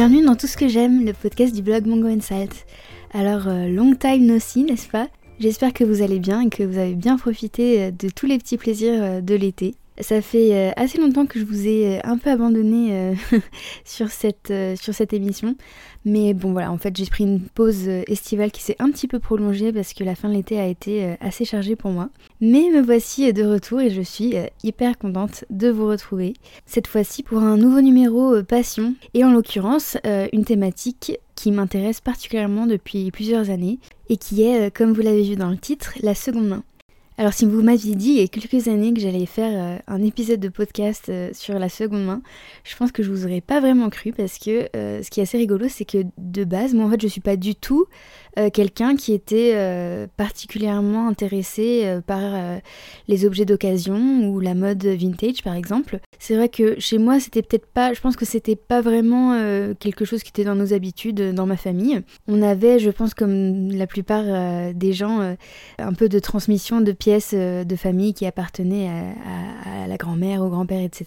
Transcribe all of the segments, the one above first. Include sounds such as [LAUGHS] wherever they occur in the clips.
Bienvenue dans Tout ce que j'aime, le podcast du blog Mongo Salt. Alors, euh, long time no see, n'est-ce pas? J'espère que vous allez bien et que vous avez bien profité euh, de tous les petits plaisirs euh, de l'été. Ça fait assez longtemps que je vous ai un peu abandonné [LAUGHS] sur, cette, sur cette émission. Mais bon voilà, en fait j'ai pris une pause estivale qui s'est un petit peu prolongée parce que la fin de l'été a été assez chargée pour moi. Mais me voici de retour et je suis hyper contente de vous retrouver. Cette fois-ci pour un nouveau numéro Passion et en l'occurrence une thématique qui m'intéresse particulièrement depuis plusieurs années et qui est, comme vous l'avez vu dans le titre, la seconde main. Alors si vous m'aviez dit il y a quelques années que j'allais faire euh, un épisode de podcast euh, sur la seconde main, je pense que je vous aurais pas vraiment cru parce que euh, ce qui est assez rigolo c'est que de base, moi en fait je suis pas du tout quelqu'un qui était particulièrement intéressé par les objets d'occasion ou la mode vintage par exemple. C'est vrai que chez moi c'était peut-être pas, je pense que c'était pas vraiment quelque chose qui était dans nos habitudes dans ma famille. On avait, je pense comme la plupart des gens, un peu de transmission de pièces euh, de famille qui appartenaient à, la grand-mère, au grand-père, etc.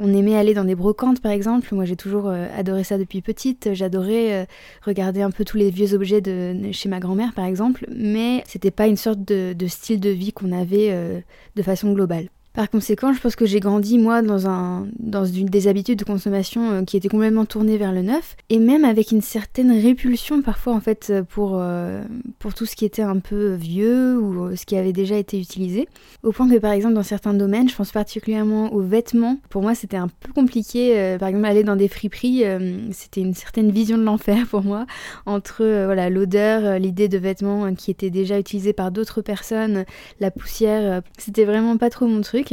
On aimait aller dans des brocantes, par exemple. Moi, j'ai toujours euh, adoré ça depuis petite. J'adorais euh, regarder un peu tous les vieux objets de, chez ma grand-mère, par exemple. Mais c'était pas une sorte de, style de vie qu'on avait de façon globale. Par conséquent, je pense que j'ai grandi moi dans un dans une des habitudes de consommation euh, qui étaient complètement tournées vers le neuf et même avec une certaine répulsion parfois en fait pour euh, pour tout ce qui était un peu vieux ou euh, ce qui avait déjà été utilisé. Au point que par exemple dans certains domaines, je pense particulièrement aux vêtements, pour moi c'était un peu compliqué. par exemple aller dans des friperies, c'était une certaine vision de l'enfer pour moi entre voilà l'odeur, l'idée de vêtements qui étaient déjà utilisés par d'autres personnes, la poussière, c'était vraiment pas trop mon truc.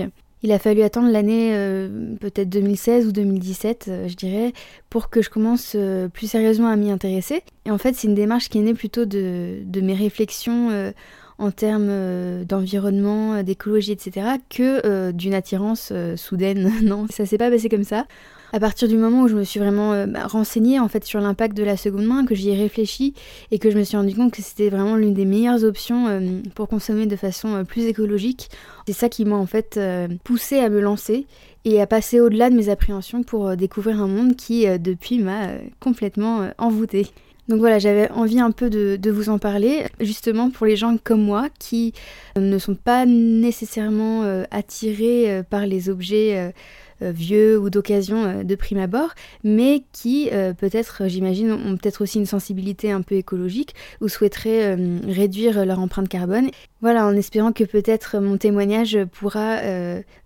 Il a fallu attendre l'année euh, peut-être 2016 ou 2017, euh, je dirais, pour que je commence euh, plus sérieusement à m'y intéresser. Et en fait, c'est une démarche qui est née plutôt de, de mes réflexions en termes d'environnement, d'écologie, etc., que d'une attirance soudaine. [LAUGHS] non, ça s'est pas passé comme ça à partir du moment où je me suis vraiment euh, bah, renseignée en fait sur l'impact de la seconde main, que j'y ai réfléchi et que je me suis rendu compte que c'était vraiment l'une des meilleures options euh, pour consommer de façon euh, plus écologique, c'est ça qui m'a en fait poussé à me lancer et à passer au-delà de mes appréhensions pour découvrir un monde qui depuis m'a complètement envoûtée. Donc voilà, j'avais envie un peu de, vous en parler, justement pour les gens comme moi qui ne sont pas nécessairement attirés par les objets vieux ou d'occasion euh, de prime abord, mais qui euh, peut-être, j'imagine, ont peut-être aussi une sensibilité un peu écologique ou souhaiteraient réduire leur empreinte carbone. Voilà, en espérant que peut-être mon témoignage pourra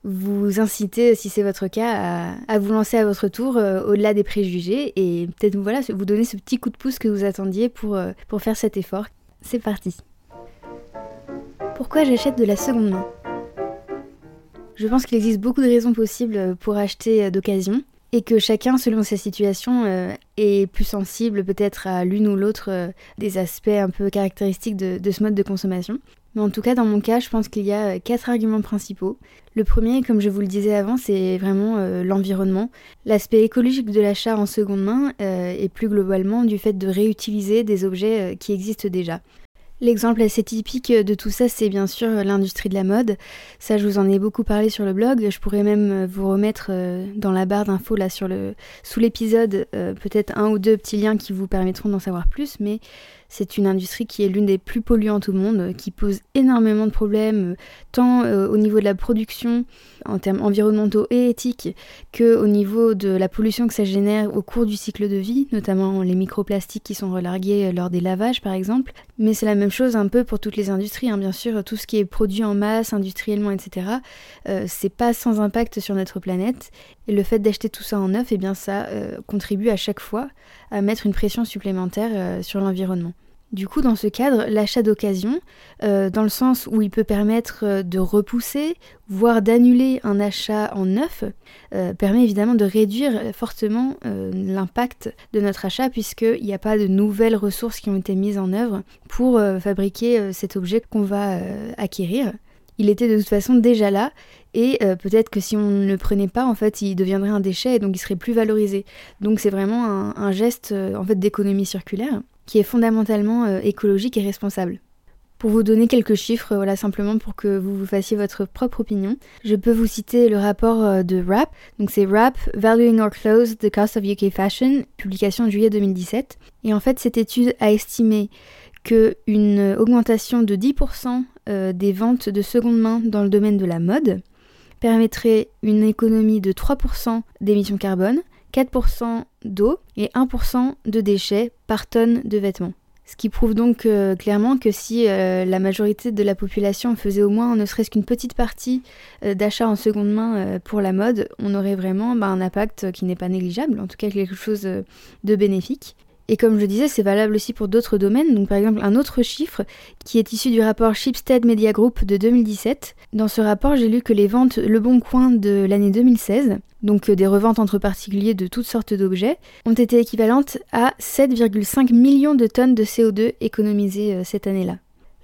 vous inciter, si c'est votre cas, à, vous lancer à votre tour au-delà des préjugés et peut-être voilà, vous donner ce petit coup de pouce que vous attendiez pour, pour faire cet effort. C'est parti. Pourquoi j'achète de la seconde main? Je pense qu'il existe beaucoup de raisons possibles euh, pour acheter euh, d'occasion et que chacun, selon sa situation, euh, est plus sensible peut-être à l'une ou l'autre des aspects un peu caractéristiques de, ce mode de consommation. Mais en tout cas, dans mon cas, je pense qu'il y a quatre arguments principaux. Le premier, comme je vous le disais avant, c'est vraiment l'environnement, l'aspect écologique de l'achat en seconde main et plus globalement du fait de réutiliser des objets qui existent déjà. L'exemple assez typique de tout ça, c'est bien sûr l'industrie de la mode. Ça, je vous en ai beaucoup parlé sur le blog. Je pourrais même vous remettre euh, dans la barre d'infos là sur le sous l'épisode euh, peut-être un ou deux petits liens qui vous permettront d'en savoir plus. Mais c'est une industrie qui est l'une des plus polluantes au monde, qui pose énormément de problèmes, tant euh, au niveau de la production, en termes environnementaux et éthiques, que au niveau de la pollution que ça génère au cours du cycle de vie, notamment les microplastiques qui sont relargués lors des lavages par exemple. Mais c'est la même chose un peu pour toutes les industries, hein. bien sûr, tout ce qui est produit en masse, industriellement, etc. Euh, c'est pas sans impact sur notre planète. Et le fait d'acheter tout ça en neuf, eh bien ça euh, contribue à chaque fois à mettre une pression supplémentaire sur l'environnement. Du coup, dans ce cadre, l'achat d'occasion, euh, dans le sens où il peut permettre euh, de repousser, voire d'annuler un achat en neuf, euh, permet évidemment de réduire fortement l'impact de notre achat puisqu'il n'y a pas de nouvelles ressources qui ont été mises en œuvre pour fabriquer cet objet qu'on va acquérir. Il était de toute façon déjà là et peut-être que si on ne le prenait pas, en fait, il deviendrait un déchet et donc il serait plus valorisé. Donc c'est vraiment un, geste en fait d'économie circulaire qui est fondamentalement euh, écologique et responsable. Pour vous donner quelques chiffres, voilà, simplement pour que vous vous fassiez votre propre opinion, je peux vous citer le rapport euh, de RAP. Donc c'est RAP, Valuing Our Clothes, The Cost of UK Fashion, publication en juillet 2017. Et en fait, cette étude a estimé qu'une augmentation de 10% euh, des ventes de seconde main dans le domaine de la mode permettrait une économie de 3% d'émissions carbone, 4% d'eau et 1% de déchets par tonne de vêtements. Ce qui prouve donc euh, clairement que si euh, la majorité de la population faisait au moins ne serait-ce qu'une petite partie euh, d'achats en seconde main pour la mode, on aurait vraiment bah, un impact qui n'est pas négligeable, en tout cas quelque chose de bénéfique. Et comme je disais, c'est valable aussi pour d'autres domaines. Donc par exemple, un autre chiffre qui est issu du rapport Shipstead Media Group de 2017. Dans ce rapport, j'ai lu que les ventes Le Bon Coin de l'année 2016, donc euh, des reventes entre particuliers de toutes sortes d'objets, ont été équivalentes à 7,5 millions de tonnes de CO2 économisées euh, cette année-là.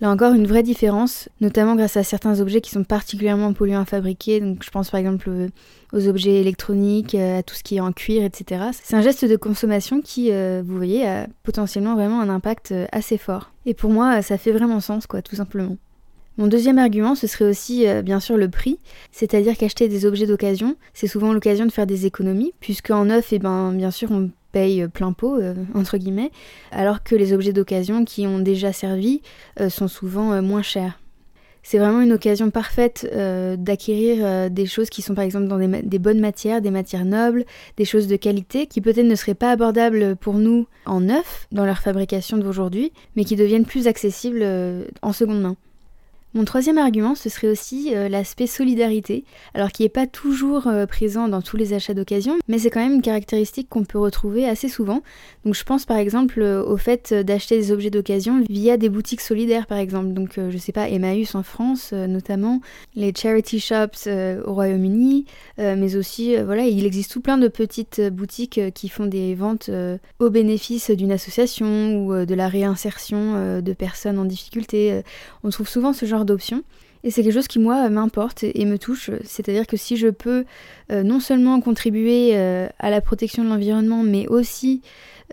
Là encore, une vraie différence, notamment grâce à certains objets qui sont particulièrement polluants à fabriquer. Donc, je pense par exemple aux objets électroniques, euh, à tout ce qui est en cuir, etc. C'est un geste de consommation qui, euh, vous voyez, a potentiellement vraiment un impact euh, assez fort. Et pour moi, ça fait vraiment sens, quoi, tout simplement. Mon deuxième argument, ce serait aussi bien sûr le prix, c'est-à-dire qu'acheter des objets d'occasion, c'est souvent l'occasion de faire des économies, puisque en neuf, et eh ben, bien sûr, on paye plein pot, euh, [LAUGHS] entre guillemets, alors que les objets d'occasion qui ont déjà servi euh, sont souvent euh, moins chers. C'est vraiment une occasion parfaite d'acquérir des choses qui sont par exemple dans des, bonnes matières, des matières nobles, des choses de qualité qui peut-être ne seraient pas abordables pour nous en neuf dans leur fabrication d'aujourd'hui, mais qui deviennent plus accessibles en seconde main. Mon troisième argument, ce serait aussi euh, l'aspect solidarité, alors qui n'est pas toujours euh, présent dans tous les achats d'occasion, mais c'est quand même une caractéristique qu'on peut retrouver assez souvent. Donc je pense par exemple euh, au fait d'acheter des objets d'occasion via des boutiques solidaires par exemple. Donc je sais pas, Emmaüs en France notamment, les charity shops au Royaume-Uni, mais aussi voilà, il existe tout plein de petites boutiques qui font des ventes au bénéfice d'une association ou de la réinsertion de personnes en difficulté. On trouve souvent ce genre Et c'est quelque chose qui, moi, m'importe et me touche. C'est-à-dire que si je peux euh, non seulement contribuer euh, à la protection de l'environnement, mais aussi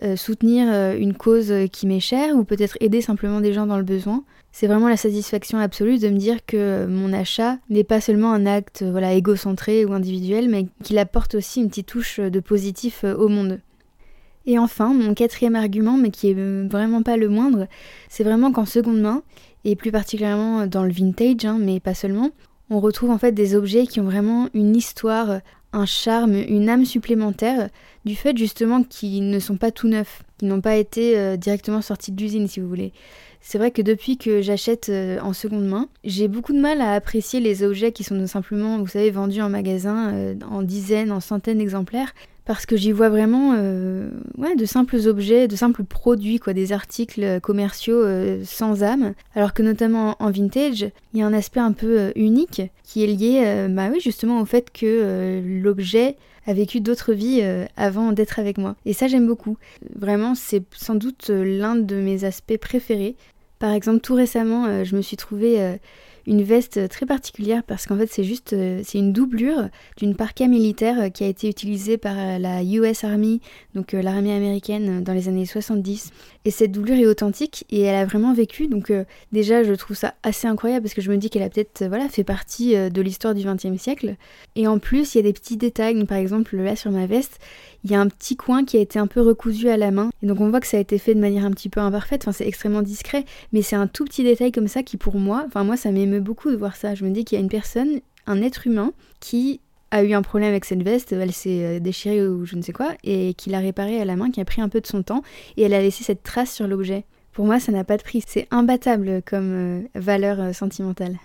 euh, soutenir une cause qui m'est chère, ou peut-être aider simplement des gens dans le besoin, c'est vraiment la satisfaction absolue de me dire que mon achat n'est pas seulement un acte voilà, égocentré ou individuel, mais qu'il apporte aussi une petite touche de positif au monde. Et enfin, mon quatrième argument, mais qui est vraiment pas le moindre, c'est vraiment qu'en seconde main, et plus particulièrement dans le vintage, hein, mais pas seulement, on retrouve en fait des objets qui ont vraiment une histoire, un charme, une âme supplémentaire, du fait justement qu'ils ne sont pas tout neufs, qu'ils n'ont pas été euh, directement sortis d'usine si vous voulez. C'est vrai que depuis que j'achète euh, en seconde main, j'ai beaucoup de mal à apprécier les objets qui sont simplement, vous savez, vendus en magasin euh, en dizaines, en centaines d'exemplaires, parce que j'y vois vraiment euh, ouais, de simples objets, de simples produits, quoi, des articles commerciaux euh, sans âme, alors que notamment en vintage, il y a un aspect un peu euh, unique qui est lié bah oui, justement au fait que l'objet a vécu d'autres vies avant d'être avec moi. Et ça j'aime beaucoup. Vraiment, c'est sans doute l'un de mes aspects préférés. Par exemple, tout récemment, je me suis trouvée une veste très particulière parce qu'en fait c'est juste euh, c'est une doublure d'une parka militaire euh, qui a été utilisée par euh, la US Army, donc l'armée américaine dans les années 70. Et cette doublure est authentique et elle a vraiment vécu. Donc déjà je trouve ça assez incroyable parce que je me dis qu'elle a peut-être voilà fait partie de l'histoire du XXe siècle. Et en plus il y a des petits détails. par exemple là sur ma veste il y a un petit coin qui a été un peu recousu à la main. Et donc on voit que ça a été fait de manière un petit peu imparfaite, enfin c'est extrêmement discret, mais c'est un tout petit détail comme ça qui pour moi, enfin moi ça m'émeut beaucoup de voir ça. Je me dis qu'il y a une personne, un être humain, qui a eu un problème avec cette veste, elle s'est euh, déchirée ou je ne sais quoi, et qui l'a réparée à la main, qui a pris un peu de son temps, et elle a laissé cette trace sur l'objet. Pour moi, ça n'a pas de prix, c'est imbattable comme euh, valeur euh, sentimentale.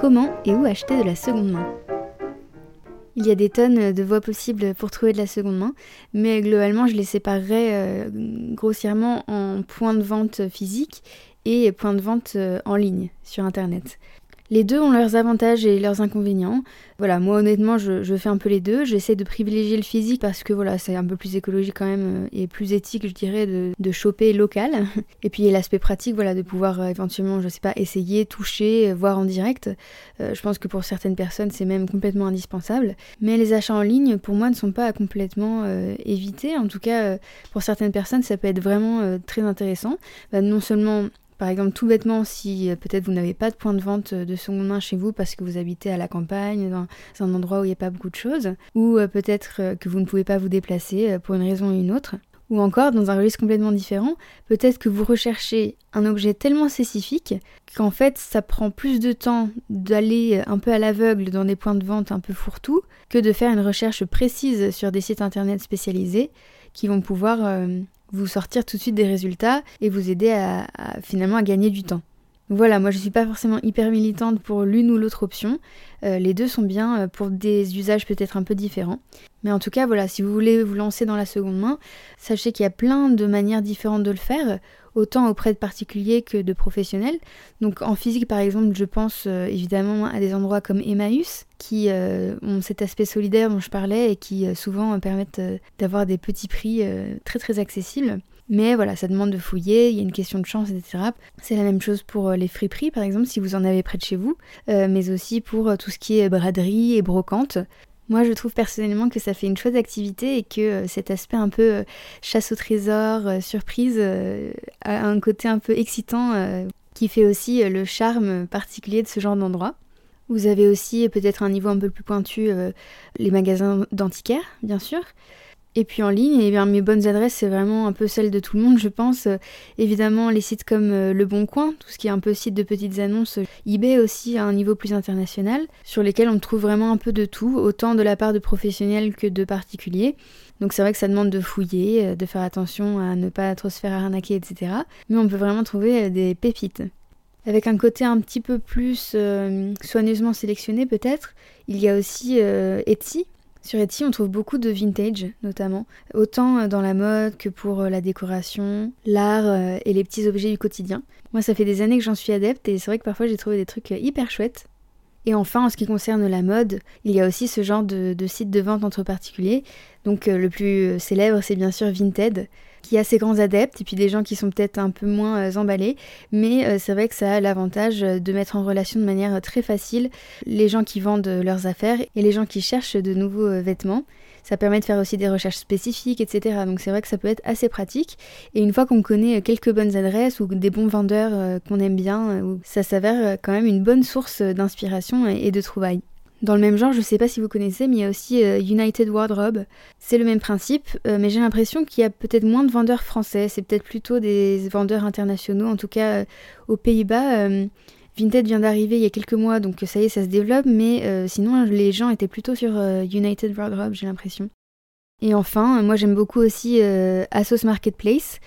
Comment et où acheter de la seconde main? Il y a des tonnes de voies possibles pour trouver de la seconde main, mais globalement, je les séparerais grossièrement en points de vente physiques et points de vente euh, en ligne sur Internet. Les deux ont leurs avantages et leurs inconvénients. Voilà, moi honnêtement, je, fais un peu les deux. J'essaie de privilégier le physique parce que voilà, c'est un peu plus écologique quand même euh, et plus éthique, je dirais, de, choper local. [LAUGHS] Et puis l'aspect pratique, voilà, de pouvoir euh, éventuellement, je sais pas, essayer, toucher, voir en direct. je pense que pour certaines personnes, c'est même complètement indispensable. Mais les achats en ligne, pour moi, ne sont pas complètement évités. En tout cas, pour certaines personnes, ça peut être vraiment très intéressant. Bah, non seulement Par exemple, tout bêtement, si peut-être vous n'avez pas de point de vente de seconde main chez vous parce que vous habitez à la campagne, dans un endroit où il n'y a pas beaucoup de choses, ou peut-être que vous ne pouvez pas vous déplacer pour une raison ou une autre, ou encore, dans un registre complètement différent, peut-être que vous recherchez un objet tellement spécifique qu'en fait ça prend plus de temps d'aller un peu à l'aveugle dans des points de vente un peu fourre-tout que de faire une recherche précise sur des sites internet spécialisés qui vont pouvoir euh, vous sortir tout de suite des résultats et vous aider à, finalement à gagner du temps. Voilà, moi je ne suis pas forcément hyper militante pour l'une ou l'autre option. Euh, les deux sont bien euh, pour des usages peut-être un peu différents. Mais en tout cas, voilà, si vous voulez vous lancer dans la seconde main, sachez qu'il y a plein de manières différentes de le faire, autant auprès de particuliers que de professionnels. Donc en physique, par exemple, je pense euh, évidemment à des endroits comme Emmaüs, qui ont cet aspect solidaire dont je parlais et qui souvent permettent d'avoir des petits prix très très accessibles. Mais voilà, ça demande de fouiller, il y a une question de chance, etc. C'est la même chose pour les friperies, par exemple, si vous en avez près de chez vous, mais aussi pour tout ce qui est braderie et brocante. Moi, je trouve personnellement que ça fait une chouette activité et que euh, cet aspect un peu euh, chasse au trésor, euh, surprise, a un côté un peu excitant qui fait aussi le charme particulier de ce genre d'endroit. Vous avez aussi peut-être un niveau un peu plus pointu les magasins d'antiquaires, bien sûr. Et puis en ligne, eh bien, mes bonnes adresses, c'est vraiment un peu celles de tout le monde, je pense. évidemment, les sites comme euh, Le Bon Coin, tout ce qui est un peu site de petites annonces, eBay aussi à un niveau plus international, sur lesquels on trouve vraiment un peu de tout, autant de la part de professionnels que de particuliers. Donc c'est vrai que ça demande de fouiller, euh, de faire attention à ne pas trop se faire arnaquer, etc. Mais on peut vraiment trouver euh, des pépites. Avec un côté un petit peu plus soigneusement sélectionné peut-être, il y a aussi Etsy, sur Etsy, on trouve beaucoup de vintage, notamment, autant euh, dans la mode que pour euh, la décoration, l'art euh, et les petits objets du quotidien. Moi, ça fait des années que j'en suis adepte et c'est vrai que parfois j'ai trouvé des trucs hyper chouettes. Et enfin, en ce qui concerne la mode, il y a aussi ce genre de, de site de vente entre particuliers. Donc le plus célèbre, c'est bien sûr Vinted, qui a ses grands adeptes et puis des gens qui sont peut-être un peu moins euh, emballés. Mais euh, c'est vrai que ça a l'avantage euh, de mettre en relation de manière très facile les gens qui vendent leurs affaires et les gens qui cherchent de nouveaux vêtements. Ça permet de faire aussi des recherches spécifiques, etc. Donc c'est vrai que ça peut être assez pratique. Et une fois qu'on connaît quelques bonnes adresses ou des bons vendeurs qu'on aime bien, ça s'avère quand même une bonne source d'inspiration et de trouvailles. Dans le même genre, je sais pas si vous connaissez, mais il y a aussi euh, United Wardrobe. C'est le même principe, euh, mais j'ai l'impression qu'il y a peut-être moins de vendeurs français. C'est peut-être plutôt des vendeurs internationaux. En tout cas, euh, aux Pays-Bas, Vinted vient d'arriver il y a quelques mois, donc ça y est, ça se développe. Mais sinon, les gens étaient plutôt sur United Wardrobe, j'ai l'impression. Et enfin, moi j'aime beaucoup aussi Asos Marketplace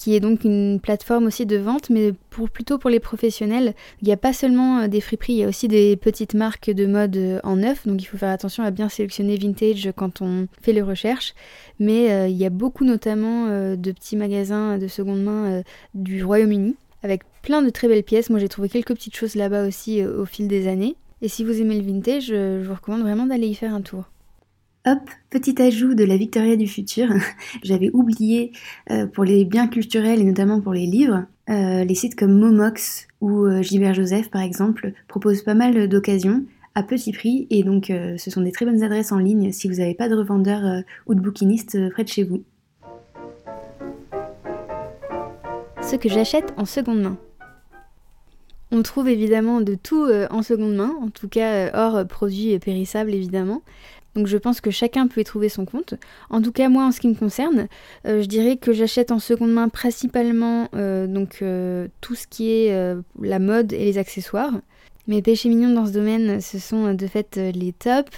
qui est donc une plateforme aussi de vente, mais pour, plutôt pour les professionnels. Il n'y a pas seulement euh, des friperies, il y a aussi des petites marques de mode euh, en neuf, donc il faut faire attention à bien sélectionner vintage quand on fait les recherches. Mais euh, il y a beaucoup notamment de petits magasins de seconde main du Royaume-Uni, avec plein de très belles pièces. Moi j'ai trouvé quelques petites choses là-bas aussi au fil des années. Et si vous aimez le vintage, je vous recommande vraiment d'aller y faire un tour. Hop, petit ajout de la Victoria du futur. [LAUGHS] J'avais oublié euh, pour les biens culturels et notamment pour les livres, euh, les sites comme Momox ou euh, Gilbert Joseph par exemple proposent pas mal d'occasions à petit prix et donc ce sont des très bonnes adresses en ligne si vous n'avez pas de revendeur ou de bouquiniste près de chez vous. Ce que j'achète en seconde main. On trouve évidemment de tout en seconde main, en tout cas hors produits périssables évidemment. Donc je pense que chacun peut y trouver son compte. En tout cas, moi, en ce qui me concerne, euh, je dirais que j'achète en seconde main principalement euh, donc, euh, tout ce qui est la mode et les accessoires. Mes péchés mignons dans ce domaine, ce sont de fait les tops,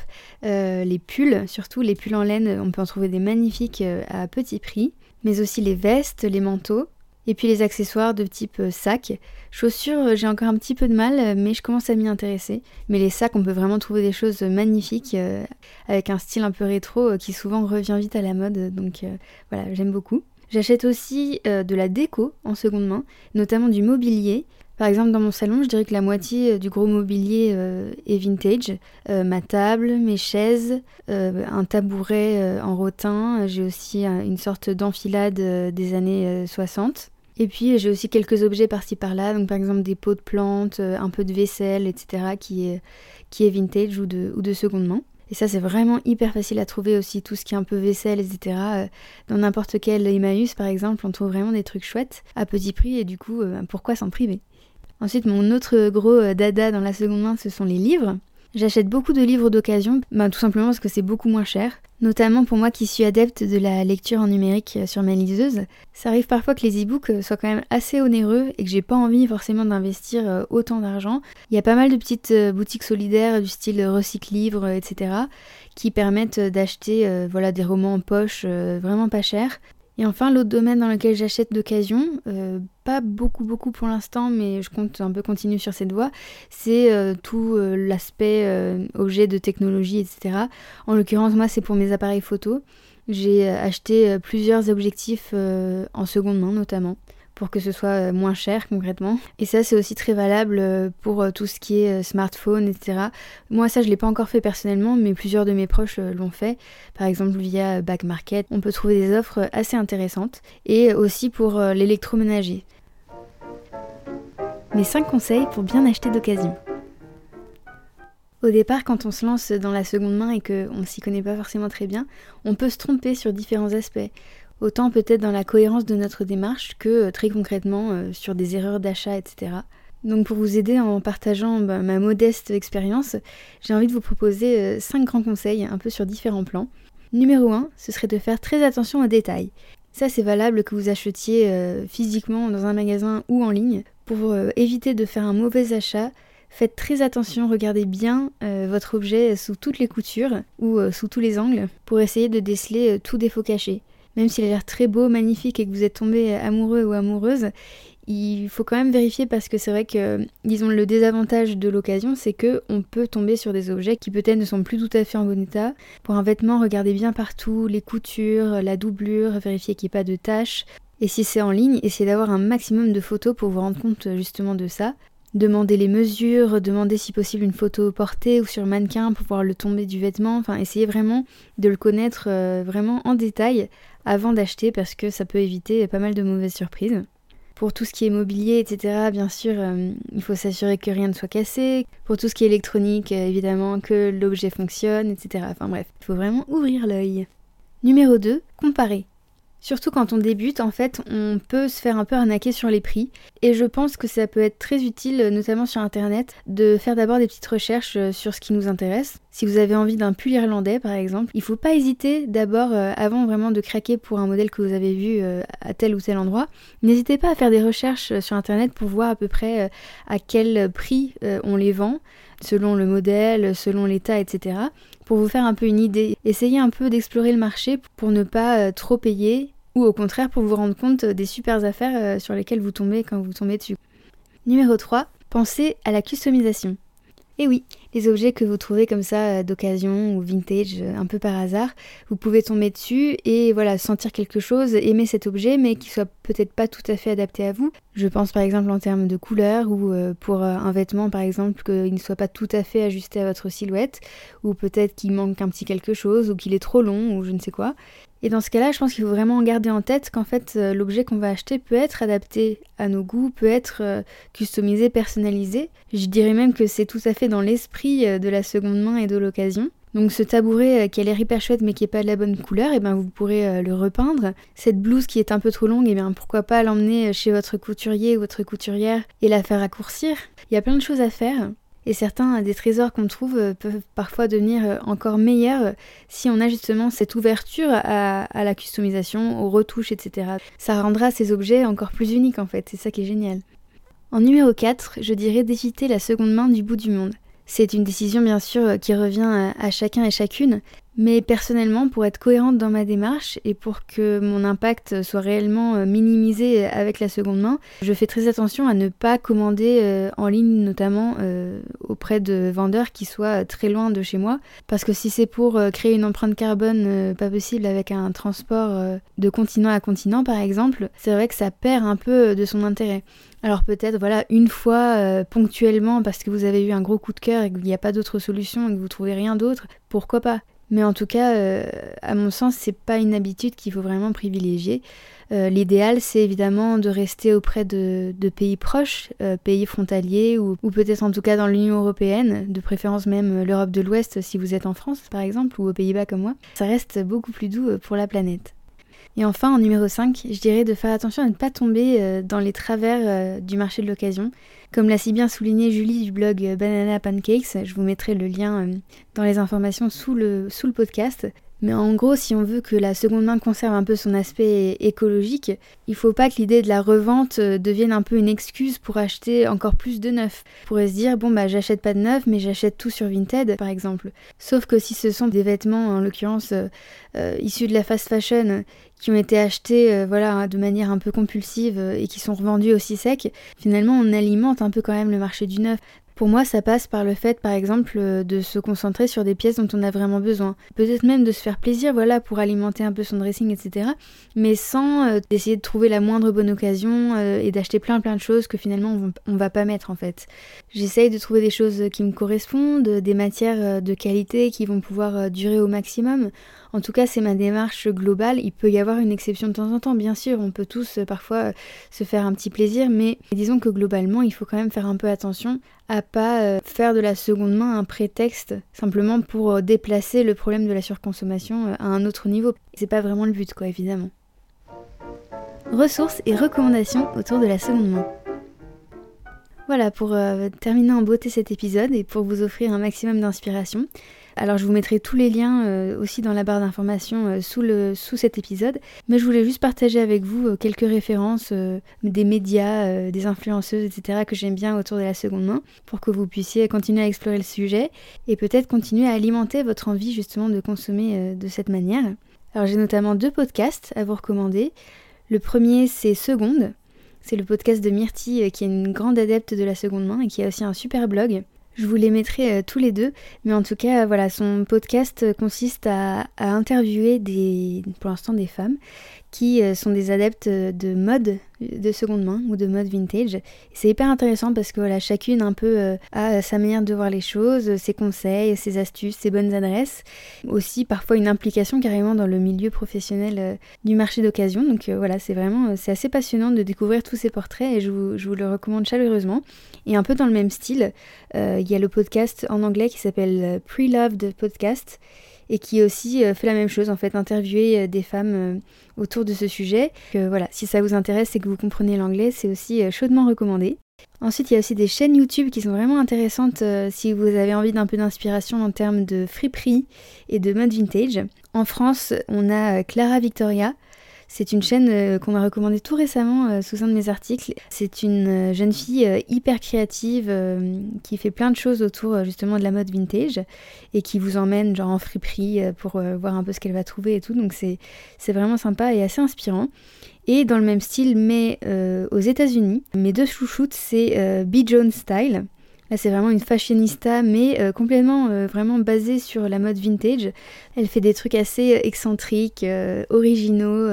les pulls, surtout les pulls en laine, on peut en trouver des magnifiques à petit prix, mais aussi les vestes, les manteaux, et puis les accessoires de type euh, sac. Chaussures, euh, j'ai encore un petit peu de mal, euh, mais je commence à m'y intéresser. Mais les sacs, on peut vraiment trouver des choses magnifiques, avec un style un peu rétro qui souvent revient vite à la mode. Donc voilà, j'aime beaucoup. J'achète aussi de la déco en seconde main, notamment du mobilier. Par exemple, dans mon salon, je dirais que la moitié du gros mobilier est vintage. ma table, mes chaises, un tabouret en rotin. J'ai aussi une sorte d'enfilade des années 60. Et puis j'ai aussi quelques objets par-ci par-là, donc par exemple des pots de plantes, euh, un peu de vaisselle, etc. qui est, qui est vintage ou de, ou de seconde main. Et ça, c'est vraiment hyper facile à trouver aussi, tout ce qui est un peu vaisselle, etc. Euh, dans n'importe quel Emmaüs, par exemple, on trouve vraiment des trucs chouettes, à petit prix, et du coup, euh, pourquoi s'en priver? Ensuite, mon autre gros euh, dada dans la seconde main, ce sont les livres. J'achète beaucoup de livres d'occasion, ben, tout simplement parce que c'est beaucoup moins cher. Notamment pour moi qui suis adepte de la lecture en numérique sur ma liseuse. Ça arrive parfois que les e-books soient quand même assez onéreux et que j'ai pas envie forcément d'investir euh, autant d'argent. Il y a pas mal de petites euh, boutiques solidaires du style recycle livre, etc. qui permettent d'acheter voilà, des romans en poche vraiment pas chers. Et enfin, l'autre domaine dans lequel j'achète d'occasion, euh, pas beaucoup beaucoup pour l'instant, mais je compte un peu continuer sur cette voie, c'est euh, tout euh, l'aspect objet de technologie, etc. En l'occurrence, moi, c'est pour mes appareils photo. J'ai acheté plusieurs objectifs en seconde main notamment pour que ce soit euh, moins cher concrètement. Et ça, c'est aussi très valable euh, pour euh, tout ce qui est smartphone, etc. Moi, ça, je l'ai pas encore fait personnellement, mais plusieurs de mes proches l'ont fait. Par exemple, via Back Market, on peut trouver des offres assez intéressantes. Et aussi pour l'électroménager. Mes 5 conseils pour bien acheter d'occasion. Au départ, quand on se lance dans la seconde main et qu'on ne s'y connaît pas forcément très bien, on peut se tromper sur différents aspects autant peut-être dans la cohérence de notre démarche que euh, très concrètement euh, sur des erreurs d'achat, etc. Donc pour vous aider en partageant bah, ma modeste expérience, j'ai envie de vous proposer 5 euh, grands conseils un peu sur différents plans. Numéro 1, ce serait de faire très attention aux détails. Ça c'est valable que vous achetiez physiquement dans un magasin ou en ligne. Pour éviter de faire un mauvais achat, faites très attention, regardez bien votre objet sous toutes les coutures ou sous tous les angles pour essayer de déceler tout défaut caché même s'il a l'air très beau, magnifique et que vous êtes tombé amoureux ou amoureuse, il faut quand même vérifier parce que c'est vrai que, disons, le désavantage de l'occasion, c'est que on peut tomber sur des objets qui peut-être ne sont plus tout à fait en bon état. Pour un vêtement, regardez bien partout, les coutures, la doublure, vérifiez qu'il n'y ait pas de taches. Et si c'est en ligne, essayez d'avoir un maximum de photos pour vous rendre compte justement de ça. Demandez les mesures, demandez si possible une photo portée ou sur mannequin pour voir le tomber du vêtement. Enfin, essayez vraiment de le connaître euh, vraiment en détail avant d'acheter parce que ça peut éviter pas mal de mauvaises surprises. Pour tout ce qui est mobilier, etc., bien sûr, euh, il faut s'assurer que rien ne soit cassé. Pour tout ce qui est électronique, euh, évidemment, que l'objet fonctionne, etc. Enfin bref, il faut vraiment ouvrir l'œil. Numéro 2, comparer. Surtout quand on débute, en fait, on peut se faire un peu arnaquer sur les prix. Et je pense que ça peut être très utile, notamment sur Internet, de faire d'abord des petites recherches euh, sur ce qui nous intéresse. Si vous avez envie d'un pull irlandais, par exemple, il ne faut pas hésiter d'abord, euh, avant vraiment de craquer pour un modèle que vous avez vu euh, à tel ou tel endroit, n'hésitez pas à faire des recherches sur Internet pour voir à peu près à quel prix on les vend selon le modèle, selon l'état, etc. Pour vous faire un peu une idée, essayez un peu d'explorer le marché pour ne pas euh, trop payer ou au contraire pour vous rendre compte des super affaires euh, sur lesquelles vous tombez quand vous tombez dessus. Numéro 3, pensez à la customisation. Et oui, les objets que vous trouvez comme ça euh, d'occasion ou vintage euh, un peu par hasard, vous pouvez tomber dessus et voilà, sentir quelque chose, aimer cet objet mais qui soit peut-être pas tout à fait adapté à vous. Je pense par exemple en termes de couleur ou euh, pour un vêtement par exemple qu'il ne soit pas tout à fait ajusté à votre silhouette ou peut-être qu'il manque un petit quelque chose ou qu'il est trop long ou je ne sais quoi. Et dans ce cas-là, je pense qu'il faut vraiment garder en tête qu'en fait, euh, l'objet qu'on va acheter peut être adapté à nos goûts, peut être euh, customisé, personnalisé. Je dirais même que c'est tout à fait dans l'esprit euh, de la seconde main et de l'occasion. Donc ce tabouret qui a l'air hyper chouette mais qui n'est pas de la bonne couleur, et eh ben vous pourrez le repeindre. Cette blouse qui est un peu trop longue, et eh bien pourquoi pas l'emmener chez votre couturier ou votre couturière et la faire raccourcir. Il y a plein de choses à faire. Et certains des trésors qu'on trouve euh, peuvent parfois devenir euh, encore meilleurs euh, si on a justement cette ouverture à, la customisation, aux retouches, etc. Ça rendra ces objets encore plus uniques en fait, c'est ça qui est génial. En numéro 4, je dirais d'éviter la seconde main du bout du monde. C'est une décision bien sûr qui revient à chacun et chacune, mais personnellement, pour être cohérente dans ma démarche et pour que mon impact soit réellement euh, minimisé avec la seconde main, je fais très attention à ne pas commander euh, en ligne, notamment euh, auprès de vendeurs qui soient très loin de chez moi. Parce que si c'est pour créer une empreinte carbone pas possible avec un transport de continent à continent, par exemple, c'est vrai que ça perd un peu de son intérêt. Alors peut-être voilà une fois ponctuellement parce que vous avez eu un gros coup de cœur et qu'il n'y a pas d'autre solution et que vous trouvez rien d'autre, pourquoi pas? Mais en tout cas, euh, à mon sens, c'est pas une habitude qu'il faut vraiment privilégier. Euh, l'idéal, c'est évidemment de rester auprès de, pays proches, euh, pays frontaliers ou, ou peut-être en tout cas dans l'Union européenne, de préférence même l'Europe de l'Ouest si vous êtes en France par exemple ou aux Pays-Bas comme moi. Ça reste beaucoup plus doux pour la planète. Et enfin, en numéro 5, je dirais de faire attention à ne pas tomber dans les travers du marché de l'occasion. Comme l'a si bien souligné Julie du blog Banana Pancakes, je vous mettrai le lien dans les informations sous le, sous le podcast. Mais en gros, si on veut que la seconde main conserve un peu son aspect écologique, il faut pas que l'idée de la revente euh, devienne un peu une excuse pour acheter encore plus de neuf. On pourrait se dire, bon bah j'achète pas de neuf, mais j'achète tout sur Vinted par exemple. Sauf que si ce sont des vêtements, en l'occurrence euh, euh, issus de la fast fashion, qui ont été achetés voilà, de manière un peu compulsive et qui sont revendus aussi secs, finalement on alimente un peu quand même le marché du neuf. Pour moi, ça passe par le fait, par exemple, euh, de se concentrer sur des pièces dont on a vraiment besoin. Peut-être même de se faire plaisir, voilà, pour alimenter un peu son dressing, etc. Mais sans euh, essayer de trouver la moindre bonne occasion euh, et d'acheter plein plein de choses que finalement on, va pas mettre en fait. J'essaye de trouver des choses qui me correspondent, des matières de qualité qui vont pouvoir durer au maximum. En tout cas, c'est ma démarche globale. Il peut y avoir une exception de temps en temps, bien sûr. On peut tous euh, parfois euh, se faire un petit plaisir, mais disons que globalement, il faut quand même faire un peu attention à pas euh, faire de la seconde main un prétexte simplement pour déplacer le problème de la surconsommation à un autre niveau. C'est pas vraiment le but, quoi, évidemment. Ressources et recommandations autour de la seconde main. Voilà pour terminer en beauté cet épisode et pour vous offrir un maximum d'inspiration. Alors je vous mettrai tous les liens euh, aussi dans la barre d'informations euh, sous, sous cet épisode, mais je voulais juste partager avec vous euh, quelques références des médias, des influenceuses, etc. que j'aime bien autour de la seconde main, pour que vous puissiez continuer à explorer le sujet et peut-être continuer à alimenter votre envie justement de consommer de cette manière. Alors j'ai notamment deux podcasts à vous recommander. Le premier c'est Seconde, c'est le podcast de Myrtille qui est une grande adepte de la seconde main et qui a aussi un super blog. Je vous les mettrai euh, tous les deux, mais en tout cas, voilà, son podcast consiste à, à interviewer des, pour l'instant des femmes qui euh, sont des adeptes de mode de seconde main ou de mode vintage. C'est hyper intéressant parce que voilà, chacune un peu euh, a sa manière de voir les choses, ses conseils, ses astuces, ses bonnes adresses. Aussi parfois une implication carrément dans le milieu professionnel euh, du marché d'occasion. Donc voilà, c'est vraiment c'est assez passionnant de découvrir tous ces portraits et je vous, je vous, le recommande chaleureusement. Et un peu dans le même style, il y a le podcast en anglais qui s'appelle Pre-Loved Podcast et qui aussi euh, fait la même chose, en fait, interviewer euh, des femmes euh, autour de ce sujet. Voilà, si ça vous intéresse et que vous comprenez l'anglais, c'est aussi chaudement recommandé. Ensuite, il y a aussi des chaînes YouTube qui sont vraiment intéressantes si vous avez envie d'un peu d'inspiration en termes de friperie et de mode vintage. En France, on a Clara Victoria c'est une chaîne euh, qu'on m'a recommandée tout récemment euh, sous un de mes articles. C'est une euh, jeune fille hyper créative qui fait plein de choses autour justement de la mode vintage et qui vous emmène genre en friperie pour voir un peu ce qu'elle va trouver et tout. Donc c'est vraiment sympa et assez inspirant. Et dans le même style, mais aux États-Unis, mes deux chouchoutes, c'est B. Jones Style. C'est vraiment une fashionista, mais euh, complètement euh, vraiment basée sur la mode vintage. Elle fait des trucs assez euh, excentriques, originaux,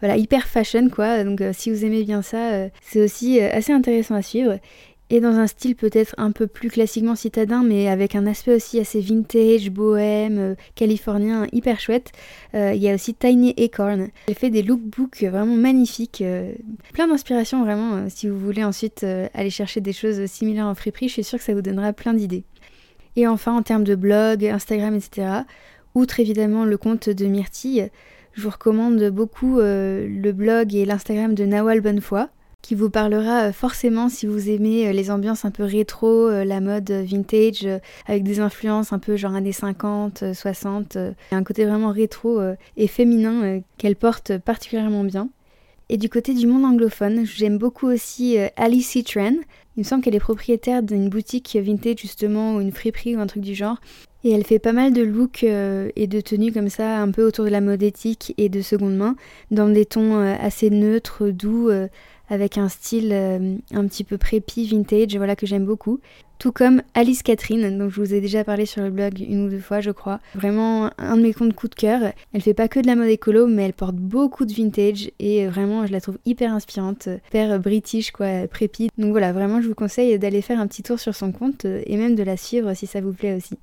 voilà, hyper fashion quoi. Donc, si vous aimez bien ça, c'est aussi assez intéressant à suivre et dans un style peut-être un peu plus classiquement citadin, mais avec un aspect aussi assez vintage, bohème, euh, californien, hyper chouette. Euh, il y a aussi Tiny Acorn. Elle fait des lookbooks vraiment magnifiques, euh, plein d'inspiration vraiment. si vous voulez ensuite aller chercher des choses similaires en friperie, je suis sûre que ça vous donnera plein d'idées. Et enfin, en termes de blog, Instagram, etc., outre évidemment le compte de Myrtille, je vous recommande beaucoup le blog et l'Instagram de Nawal Bonnefoy qui vous parlera euh, forcément si vous aimez euh, les ambiances un peu rétro, euh, la mode vintage, avec des influences un peu genre années 50, 60, un côté vraiment rétro et féminin qu'elle porte particulièrement bien. Et du côté du monde anglophone, j'aime beaucoup aussi Alice Tran. Il me semble qu'elle est propriétaire d'une boutique vintage justement, ou une friperie ou un truc du genre. Et elle fait pas mal de looks et de tenues comme ça, un peu autour de la mode éthique et de seconde main, dans des tons assez neutres, doux, avec un style euh, un petit peu prépi, vintage, voilà que j'aime beaucoup. Tout comme Alice Catherine, dont je vous ai déjà parlé sur le blog une ou deux fois, je crois. Vraiment un de mes comptes coup de cœur. Elle fait pas que de la mode écolo, mais elle porte beaucoup de vintage et vraiment je la trouve hyper inspirante, hyper british quoi, prépi. Donc voilà, vraiment je vous conseille d'aller faire un petit tour sur son compte et même de la suivre si ça vous plaît aussi.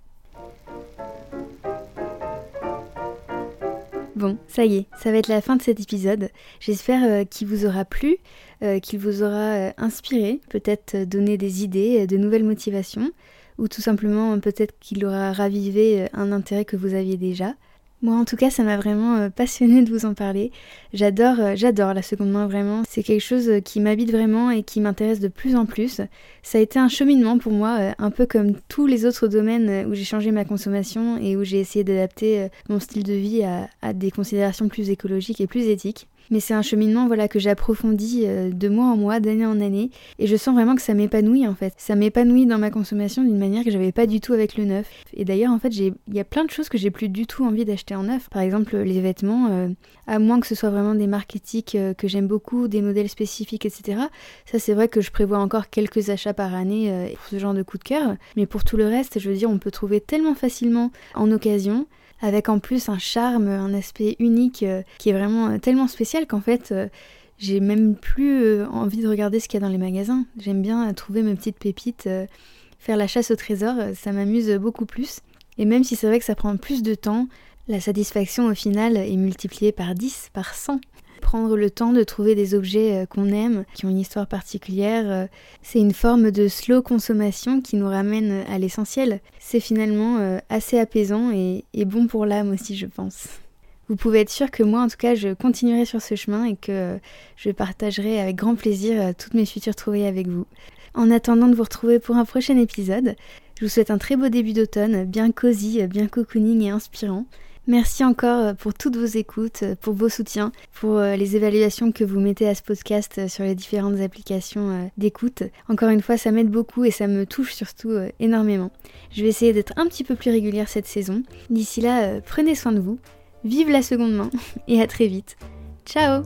Bon, ça y est, ça va être la fin de cet épisode. J'espère euh, qu'il vous aura plu, euh, qu'il vous aura euh, inspiré, peut-être donné des idées, de nouvelles motivations, ou tout simplement peut-être qu'il aura ravivé un intérêt que vous aviez déjà. Moi, en tout cas, ça m'a vraiment euh, passionné de vous en parler. J'adore, euh, j'adore la seconde main vraiment. C'est quelque chose euh, qui m'habite vraiment et qui m'intéresse de plus en plus. Ça a été un cheminement pour moi, un peu comme tous les autres domaines où j'ai changé ma consommation et où j'ai essayé d'adapter mon style de vie à des considérations plus écologiques et plus éthiques. Mais c'est un cheminement voilà que j'approfondis euh, de mois en mois, d'année en année, et je sens vraiment que ça m'épanouit en fait. Ça m'épanouit dans ma consommation d'une manière que j'avais pas du tout avec le neuf. Et d'ailleurs en fait il y a plein de choses que j'ai plus du tout envie d'acheter en neuf. Par exemple les vêtements, euh, à moins que ce soit vraiment des marques éthiques euh, que j'aime beaucoup, des modèles spécifiques, etc. Ça c'est vrai que je prévois encore quelques achats par année pour ce genre de coup de cœur. Mais pour tout le reste, je veux dire, on peut trouver tellement facilement en occasion avec en plus un charme, un aspect unique euh, qui est vraiment euh, tellement spécial qu'en fait euh, j'ai même plus envie de regarder ce qu'il y a dans les magasins. J'aime bien trouver mes petites pépites, faire la chasse au trésor, ça m'amuse beaucoup plus. Et même si c'est vrai que ça prend plus de temps, la satisfaction au final est multipliée par 10, par 100 prendre le temps de trouver des objets euh, qu'on aime, qui ont une histoire particulière. Euh, c'est une forme de slow consommation qui nous ramène à l'essentiel. C'est finalement euh, assez apaisant et, bon pour l'âme aussi, je pense. Vous pouvez être sûr que moi, en tout cas, je continuerai sur ce chemin et que je partagerai avec grand plaisir toutes mes futures trouvailles avec vous. En attendant de vous retrouver pour un prochain épisode, je vous souhaite un très beau début d'automne, bien cosy, bien cocooning et inspirant. Merci encore euh, pour toutes vos écoutes, euh, pour vos soutiens, pour euh, les évaluations que vous mettez à ce podcast sur les différentes applications d'écoute. Encore une fois, ça m'aide beaucoup et ça me touche surtout énormément. Je vais essayer d'être un petit peu plus régulière cette saison. D'ici là, prenez soin de vous, vive la seconde main [LAUGHS] et à très vite. Ciao